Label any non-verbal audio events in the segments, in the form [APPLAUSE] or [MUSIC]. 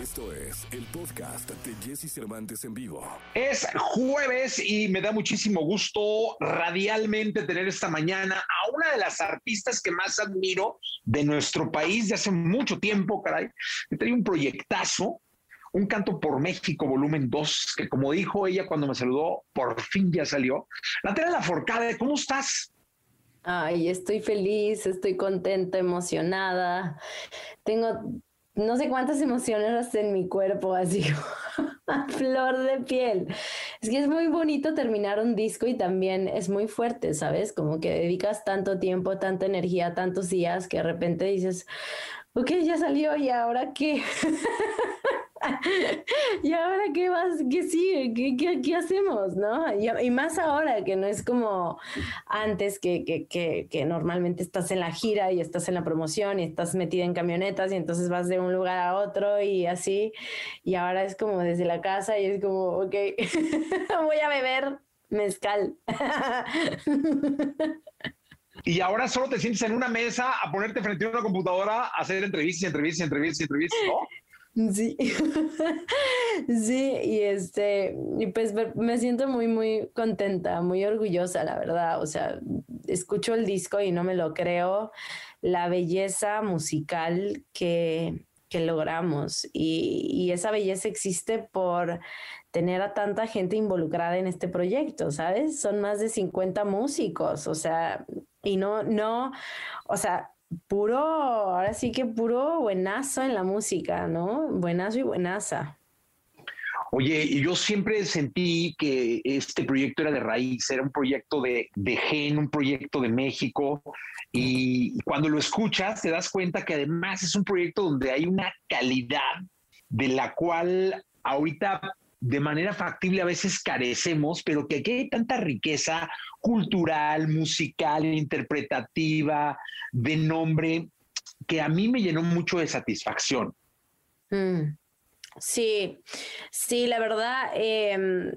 Esto es el podcast de Jesse Cervantes en vivo. Es jueves y me da muchísimo gusto radialmente tener esta mañana a una de las artistas que más admiro de nuestro país de hace mucho tiempo, caray. Tenía un proyectazo, un canto por México, volumen 2, que como dijo ella cuando me saludó, por fin ya salió. Natalia Forcada, ¿cómo estás? Ay, estoy feliz, estoy contenta, emocionada. Tengo no sé cuántas emociones en mi cuerpo, así [LAUGHS] a flor de piel. Es que es muy bonito terminar un disco y también es muy fuerte, ¿sabes? Como que dedicas tanto tiempo, tanta energía, tantos días que de repente dices, ok, ya salió y ahora qué. [LAUGHS] [LAUGHS] ¿Y ahora qué vas? ¿Qué sigue? ¿Qué, qué, hacemos? ¿No? Y, más ahora que no es como antes que, que, que, normalmente estás en la gira y estás en la promoción y estás metida en camionetas y entonces vas de un lugar a otro y así. Y ahora es como desde la casa y es como, ok, [LAUGHS] voy a beber mezcal. [LAUGHS] Y ahora solo te sientes en una mesa a ponerte frente a una computadora a hacer entrevistas entrevistas entrevistas entrevistas, ¿no? Sí, [LAUGHS] sí, y este, y pues me siento muy, muy contenta, muy orgullosa, la verdad. O sea, escucho el disco y no me lo creo, la belleza musical que, que logramos. Y, y, esa belleza existe por tener a tanta gente involucrada en este proyecto, ¿sabes? Son más de 50 músicos, o sea, y no, no, o sea, puro, ahora sí que puro buenazo en la música, ¿no? Buenazo y buenaza. Oye, yo siempre sentí que este proyecto era de raíz, era un proyecto de, de gen, un proyecto de México, y cuando lo escuchas te das cuenta que además es un proyecto donde hay una calidad de la cual ahorita de manera factible a veces carecemos, pero que aquí hay tanta riqueza cultural, musical, interpretativa, de nombre, que a mí me llenó mucho de satisfacción. Mm. Sí, sí, la verdad, em,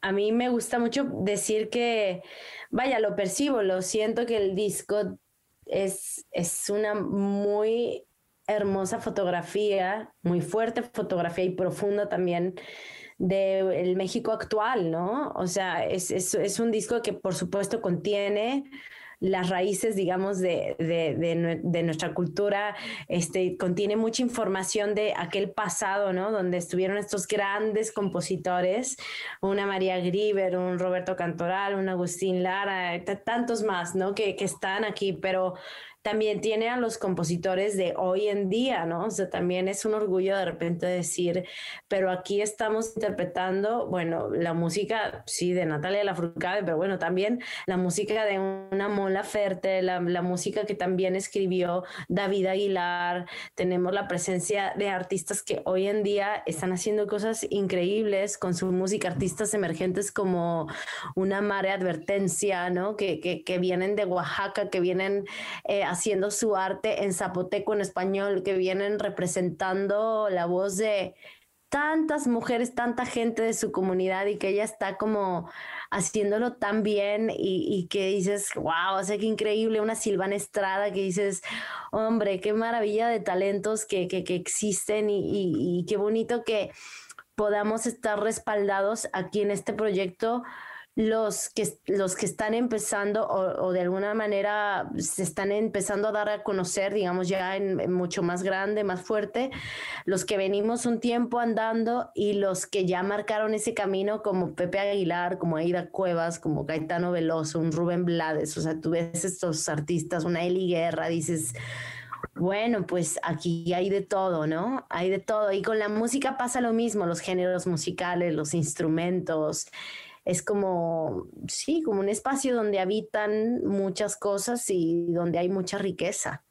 a mí me gusta mucho decir que, vaya, lo percibo, lo siento que el disco es, es una muy hermosa fotografía, muy fuerte fotografía y profunda también del México actual, ¿no? O sea, es, es, es, un disco que por supuesto contiene las raíces, digamos, de, de, de, nuestra cultura, este, contiene mucha información de aquel pasado, ¿no? Donde estuvieron estos grandes compositores, una María Grieber, un Roberto Cantoral, un Agustín Lara, tantos más, ¿no? Que, que están aquí, pero también tiene a los compositores de hoy en día, ¿no? O sea, también es un orgullo de repente decir, pero aquí estamos interpretando, bueno, la música, sí, de Natalia Lafourcade, pero bueno, también la música de una Mola Ferte, la, la música que también escribió David Aguilar, tenemos la presencia de artistas que hoy en día están haciendo cosas increíbles con su música, artistas emergentes como una Mare Advertencia, ¿no? Que, que, que vienen de Oaxaca, que vienen... Eh, haciendo su arte en zapoteco, en español, que vienen representando la voz de tantas mujeres, tanta gente de su comunidad y que ella está como haciéndolo tan bien y, que dices, wow, o sea, qué increíble, una Silvana Estrada que dices, hombre, qué maravilla de talentos que, que, existen y qué bonito que podamos estar respaldados aquí en este proyecto los que, los que están empezando o, de alguna manera se están empezando a dar a conocer, digamos, ya en, mucho más grande, más fuerte, los que venimos un tiempo andando y los que ya marcaron ese camino como Pepe Aguilar, como Aida Cuevas, como Gaetano Veloso, un Rubén Blades, o sea, tú ves estos artistas, una Eli Guerra, dices... Bueno, pues aquí hay de todo, ¿no? Hay de todo. Y con la música pasa lo mismo, los géneros musicales, los instrumentos, es como, sí, como un espacio donde habitan muchas cosas y donde hay mucha riqueza.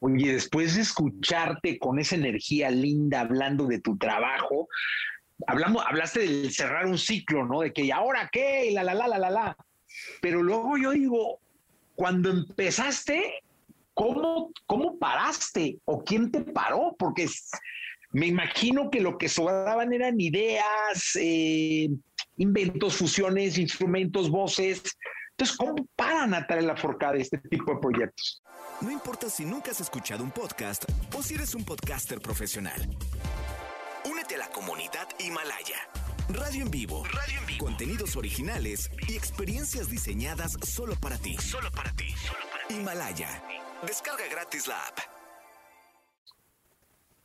Oye, después de escucharte con esa energía linda hablando de tu trabajo, hablamos, hablaste de cerrar un ciclo, ¿no? De que, ¿y ahora qué? Y la, la, la, la, la, la. Pero luego yo digo, cuando empezaste, ¿cómo, cómo paraste? ¿O quién te paró? Porque me imagino que lo que sobraban eran ideas, eh, inventos, fusiones, instrumentos, voces. Entonces, ¿cómo para Natalia Forcade este tipo de proyectos? No importa si nunca has escuchado un podcast o si eres un podcaster profesional. Únete a la comunidad Himalaya. Radio en vivo. Radio en vivo. Contenidos originales y experiencias diseñadas solo para ti. Solo para ti. Solo para ti. Himalaya. Descarga gratis la app.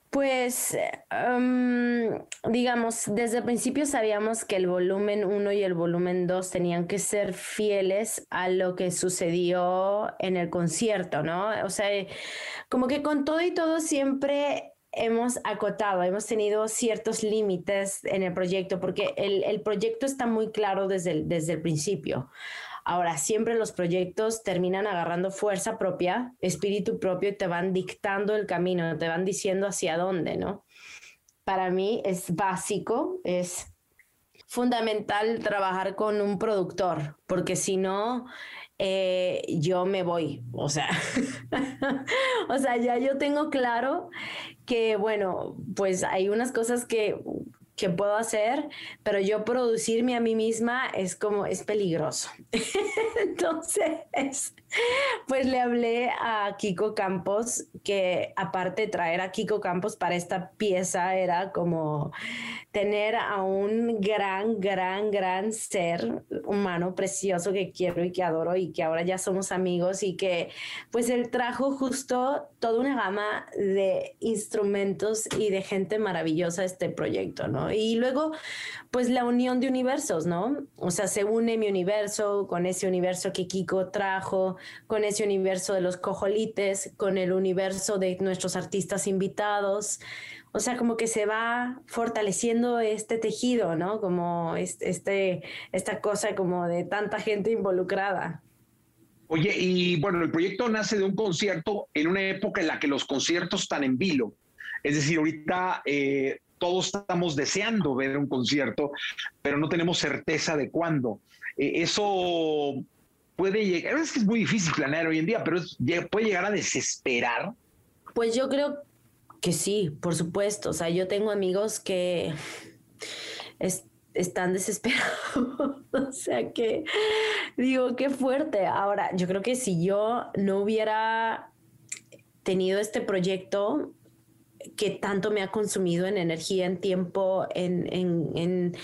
Pues, em, digamos, desde el principio sabíamos que el volumen 1 y el volumen 2 tenían que ser fieles a lo que sucedió en el concierto, ¿no? O sea, como que con todo y todo siempre hemos acotado, hemos tenido ciertos límites en el proyecto, porque el, el proyecto está muy claro desde el, desde el principio. Ahora, siempre los proyectos terminan agarrando fuerza propia, espíritu propio y te van dictando el camino, te van diciendo hacia dónde, ¿no? Para mí es básico, es fundamental trabajar con un productor, porque si no, eh, yo me voy. O sea, [LAUGHS] o sea, ya yo tengo claro que, bueno, pues hay unas cosas que que puedo hacer, pero yo producirme a mí misma es como, es peligroso. [LAUGHS] Entonces, pues le hablé a Kiko Campos, que aparte de traer a Kiko Campos para esta pieza, era como tener a un gran, gran, gran ser humano precioso que quiero y que adoro y que ahora ya somos amigos y que pues él trajo justo toda una gama de instrumentos y de gente maravillosa a este proyecto, ¿no? Y luego pues la unión de universos, ¿no? O sea, se une mi universo con ese universo que Kiko trajo, con ese universo de los cojolites, con el universo de nuestros artistas invitados. O sea, como que se va fortaleciendo este tejido, ¿no? Como este, esta cosa como de tanta gente involucrada. Oye, y bueno, el proyecto nace de un concierto en una época en la que los conciertos están en vilo. Es decir, ahorita eh, todos estamos deseando ver un concierto, pero no tenemos certeza de cuándo. Eh, eso puede llegar, es que es muy difícil planear hoy en día, pero puede llegar a desesperar. Pues yo creo que sí, por supuesto. O sea, yo tengo amigos que están desesperados. [LAUGHS] o sea que digo, qué fuerte. Ahora, yo creo que si yo no hubiera tenido este proyecto que tanto me ha consumido en energía, en tiempo, en, en,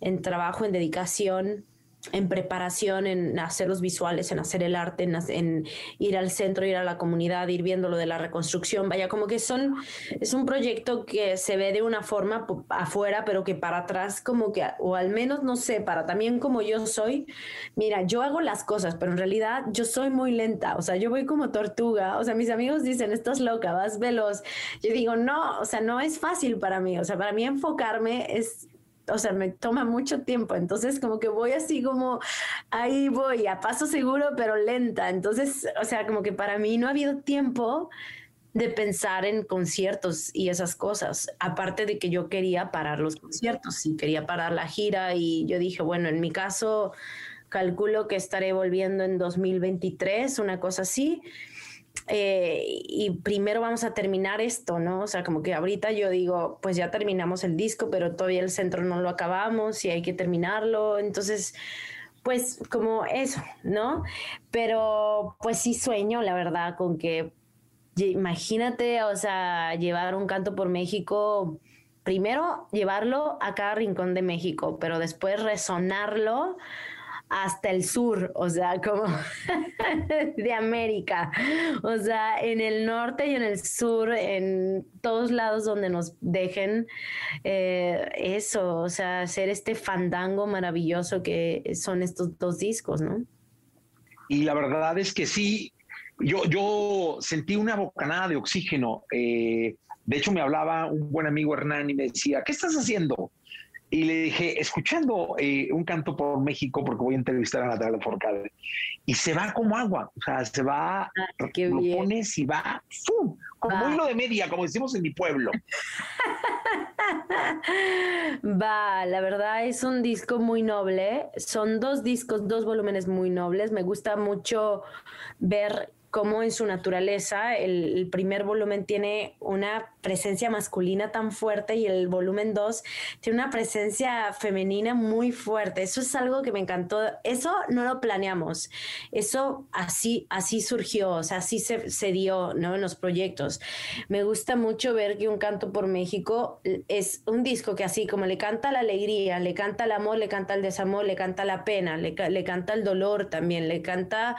en trabajo, en dedicación, en preparación, en hacer los visuales, en hacer el arte, en, ir al centro, ir a la comunidad, ir viendo lo de la reconstrucción. Vaya, como que son, es un proyecto que se ve de una forma afuera, pero que para atrás como que, o al menos no sé, para también como yo soy, mira, yo hago las cosas, pero en realidad yo soy muy lenta, o sea, yo voy como tortuga, o sea, mis amigos dicen, estás loca, vas veloz. Yo digo, no, o sea, no es fácil para mí, o sea, para mí enfocarme es o sea, me toma mucho tiempo. Entonces, como que voy así como, ahí voy, a paso seguro, pero lenta. Entonces, o sea, como que para mí no ha habido tiempo de pensar en conciertos y esas cosas. Aparte de que yo quería parar los conciertos y quería parar la gira y yo dije, bueno, en mi caso, calculo que estaré volviendo en 2023, una cosa así. Eh, y primero vamos a terminar esto, ¿no? O sea, como que ahorita yo digo, pues ya terminamos el disco, pero todavía el centro no lo acabamos y hay que terminarlo. Entonces, pues como eso, ¿no? Pero pues sí sueño, la verdad, con que imagínate, o sea, llevar un canto por México, primero llevarlo a cada rincón de México, pero después resonarlo hasta el sur, o sea, como [LAUGHS] de América, o sea, en el norte y en el sur, en todos lados donde nos dejen eh, eso, o sea, hacer este fandango maravilloso que son estos dos discos, ¿no? Y la verdad es que sí, yo, yo sentí una bocanada de oxígeno. Eh, de hecho, me hablaba un buen amigo Hernán y me decía, ¿qué estás haciendo? Y le dije, escuchando eh, un canto por México, porque voy a entrevistar a Natalia Forcade, y se va como agua, o sea, se va, ah, lo pones y va, ¡fum! como hilo de media, como decimos en mi pueblo. [LAUGHS] Va, la verdad es un disco muy noble, son dos discos, dos volúmenes muy nobles, me gusta mucho ver cómo en su naturaleza el primer volumen tiene una presencia masculina tan fuerte y el volumen 2 tiene una presencia femenina muy fuerte. Eso es algo que me encantó. Eso no lo planeamos. Eso así, así surgió, o sea, así se, se dio ¿no? en los proyectos. Me gusta mucho ver que Un Canto por México es un disco que así como le canta la alegría, le canta el amor, le canta el desamor, le canta la pena, le, le canta el dolor también, le canta,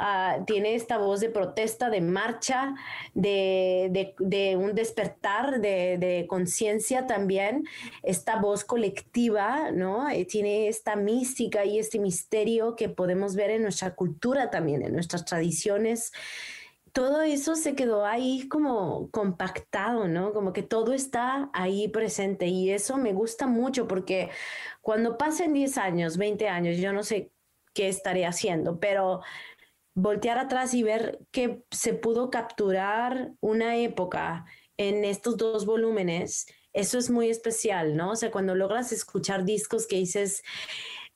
uh, tiene esta voz de protesta, de marcha, de, de, de un despertar de, de conciencia también, esta voz colectiva, ¿no? Eh, tiene esta mística y este misterio que podemos ver en nuestra cultura también, en nuestras tradiciones todo eso se quedó ahí como compactado, ¿no? Como que todo está ahí presente y eso me gusta mucho porque cuando pasen 10 años, 20 años, yo no sé qué estaré haciendo, pero voltear atrás y ver que se pudo capturar una época en estos dos volúmenes, eso es muy especial, ¿no? O sea, cuando logras escuchar discos que dices,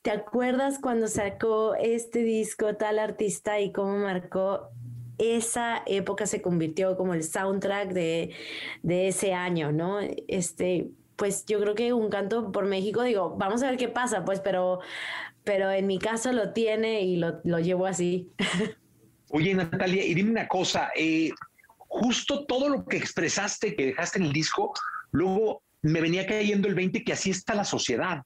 ¿te acuerdas cuando sacó este disco tal artista y cómo marcó? Esa época se convirtió como el soundtrack de, de ese año, ¿no? Este, pues yo creo que un canto por México, digo, vamos a ver qué pasa, pues, pero, pero en mi caso lo tiene y lo, lo llevo así. [LAUGHS] Oye, Natalia, y dime una cosa, eh, justo todo lo que expresaste, que dejaste en el disco, luego me venía cayendo el 20 que así está la sociedad.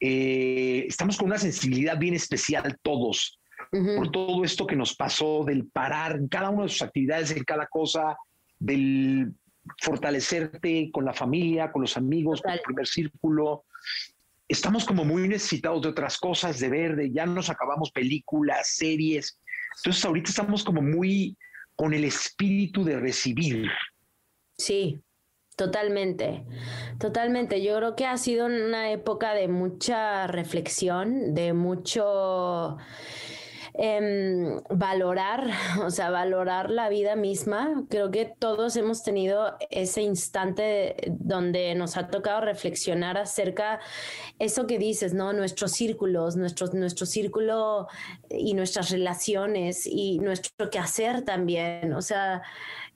Eh, estamos con una sensibilidad bien especial todos por todo esto que nos pasó, del parar en cada una de sus actividades, en cada cosa, del fortalecerte con la familia, con los amigos, con el primer círculo. Estamos como muy necesitados de otras cosas, de ver, de ya nos acabamos películas, series. Entonces ahorita estamos como muy con el espíritu de recibir. Sí, totalmente, totalmente. Yo creo que ha sido una época de mucha reflexión, de mucho eh, valorar, [LAUGHS] o sea, valorar la vida misma. Creo que todos hemos tenido ese instante donde nos ha tocado reflexionar acerca eso que dices, ¿no? Nuestros círculos, nuestro, nuestro círculo y nuestras relaciones y nuestro quehacer también. O sea,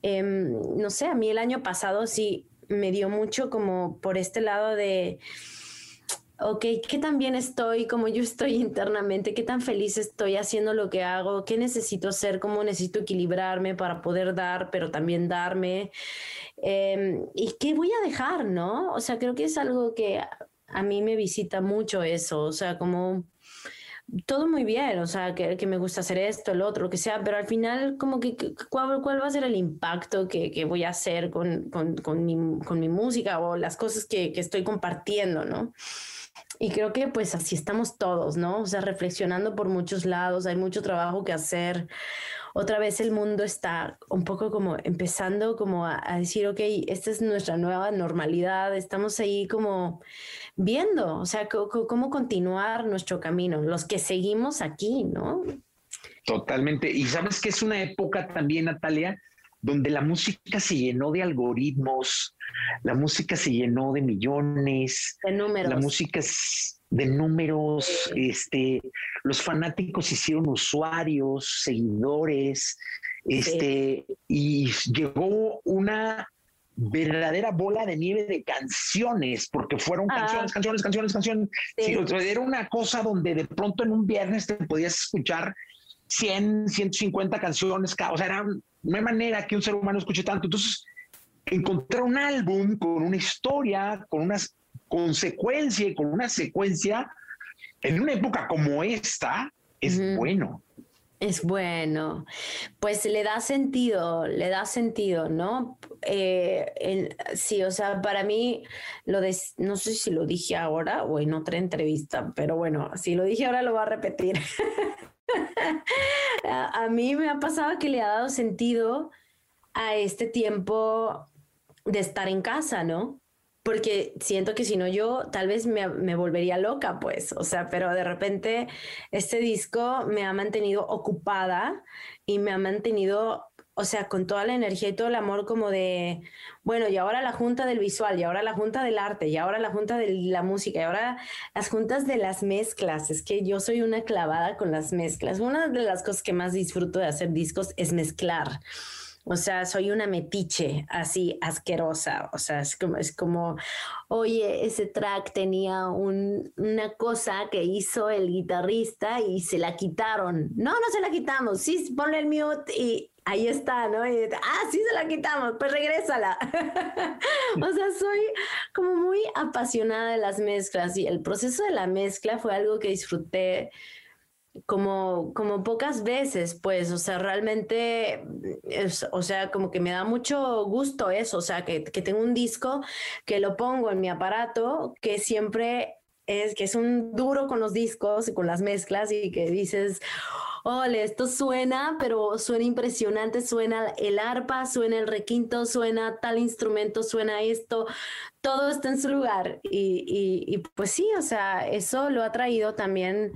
eh, no sé, a mí el año pasado sí me dio mucho como por este lado de ok, ¿qué tan bien estoy, como yo estoy [LAUGHS] internamente? ¿Qué tan feliz estoy haciendo lo que hago? ¿Qué necesito hacer? ¿Cómo necesito equilibrarme para poder dar, pero también darme? Em, ¿Y qué voy a dejar, no? O sea, creo que es algo que a mí me visita mucho eso, o sea, como todo muy bien, o sea, que, que, me gusta hacer esto, el otro, lo que sea, pero al final, como que, ¿cuál, cuál va a ser el impacto que, que voy a hacer con, con, con, mi, con, mi, música o las cosas que, que estoy compartiendo, ¿no? Y creo que pues así estamos todos, ¿no? O sea, reflexionando por muchos lados, hay mucho trabajo que hacer. Otra vez el mundo está un poco como empezando como a, a decir, ok, esta es nuestra nueva normalidad, estamos ahí como viendo, o sea, cómo continuar nuestro camino, los que seguimos aquí, ¿no? Totalmente. Y sabes que es una época también, Natalia, donde la música se llenó de algoritmos, la música se llenó de millones, de números. La música de números, este, los fanáticos hicieron usuarios, seguidores, este, y llegó una verdadera bola de nieve de canciones, porque fueron ah. canciones, canciones, canciones, canciones. era una cosa donde de pronto en un viernes te podías escuchar 100, 150 canciones, o sea, era, no hay manera que un ser humano escuche tanto. Entonces, encontrar un álbum con una historia, con una consecuencia y con una secuencia, en una época como esta, es bueno. Es bueno, pues le da sentido, le da sentido, ¿no? Eh, sí, o sea, para mí, lo de, no sé si lo dije ahora o en otra entrevista, pero bueno, si lo dije ahora lo voy a repetir. [LAUGHS] [LAUGHS] a, mí me ha pasado que le ha dado sentido a este tiempo de estar en casa, ¿no? Porque siento que si no yo tal vez me, volvería loca, pues, o sea, pero de repente este disco me ha mantenido ocupada y me ha mantenido o sea, con toda la energía y todo el amor como de, bueno, y ahora la junta del visual, y ahora la junta del arte, y ahora la junta de la música, y ahora las juntas de las mezclas. Es que yo soy una clavada con las mezclas. Una de las cosas que más disfruto de hacer discos es mezclar. O sea, soy una metiche así asquerosa. O sea, es como, es como oye, ese track tenía una cosa que hizo el guitarrista y se la quitaron. No, no se la quitamos. Sí, ponle el mute y ahí está, ¿no? ah, sí se la quitamos, pues regrésala. [LAUGHS] o sea, soy como muy apasionada de las mezclas y el proceso de la mezcla fue algo que disfruté como, como pocas veces, pues, o sea, realmente, o sea, como que me da mucho gusto eso, o sea, que, que tengo un disco que lo pongo en mi aparato, que siempre es que es un duro con los discos y con las mezclas y que dices, ole, esto suena, pero suena impresionante, suena el arpa, suena el requinto, suena tal instrumento, suena esto, todo está en su lugar. Y, y, y pues sí, o sea, eso lo ha traído también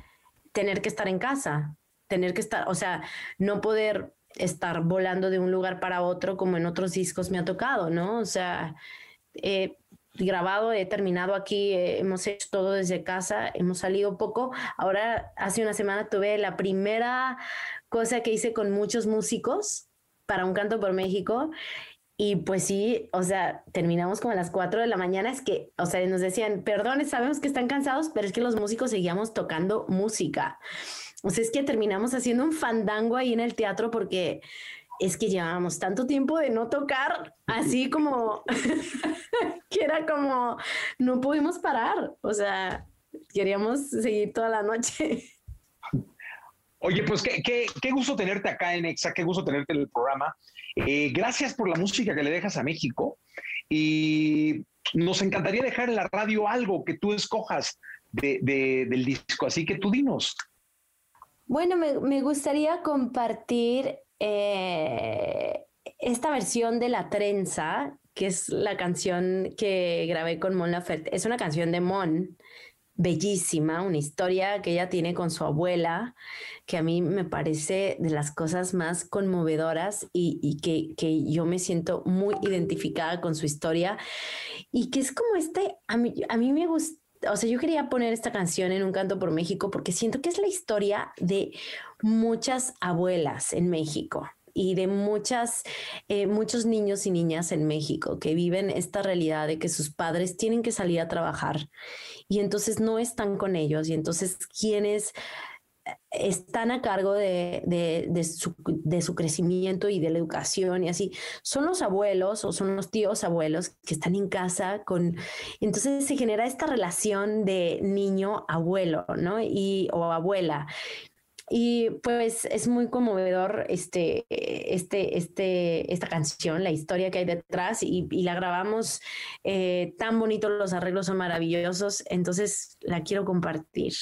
tener que estar en casa, tener que estar, o sea, no poder estar volando de un lugar para otro como en otros discos me ha tocado, ¿no? O sea, he grabado, he terminado aquí, eh, hemos hecho todo desde casa, hemos salido poco. Ahora, hace una semana tuve la primera cosa que hice con muchos músicos para un canto por México y pues sí, o sea, terminamos como a las 4 de la mañana. Es que, o sea, nos decían, perdón, sabemos que están cansados, pero es que los músicos seguíamos tocando música. O sea, es que terminamos haciendo un fandango ahí en el teatro porque es que llevábamos tanto tiempo de no tocar, así [LAUGHS] como [LAUGHS] que era como, no pudimos parar. O sea, queríamos seguir toda la noche. Oye, pues qué, qué, qué gusto tenerte acá en Exa, qué gusto tenerte en el programa. Eh, gracias por la música que le dejas a México y nos encantaría dejar en la radio algo que tú escojas del disco, así que tú dinos. Bueno, me, gustaría compartir eh, esta versión de La Trenza, que es la canción que grabé con Mon Laferte. Es una canción de Mon, bellísima, una historia que ella tiene con su abuela, que a mí me parece de las cosas más conmovedoras y, que, que, yo me siento muy identificada con su historia y que es como este, a mí, a mí me gusta. O sea, yo quería poner esta canción en un canto por México porque siento que es la historia de muchas abuelas en México y de muchas, eh, muchos niños y niñas en México que viven esta realidad de que sus padres tienen que salir a trabajar y entonces no están con ellos y entonces quienes están a cargo de, de, su, de, su, crecimiento y de la educación y así, son los abuelos o son los tíos abuelos que están en casa con, entonces se genera esta relación de niño-abuelo, ¿no? Y, o abuela. Y pues es muy conmovedor este, este, este, esta canción, la historia que hay detrás y, la grabamos eh, tan bonito, los arreglos son maravillosos, entonces la quiero compartir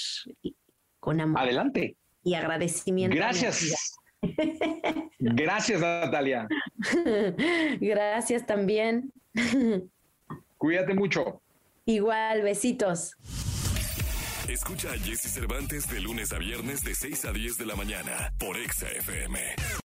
con amor. Adelante. Y agradecimiento. Gracias. [LAUGHS] Gracias, Natalia. [LAUGHS] Gracias también. [LAUGHS] Cuídate mucho. Igual, besitos. Escucha a Jesse Cervantes de lunes a viernes de 6 a 10 de la mañana por Exa FM.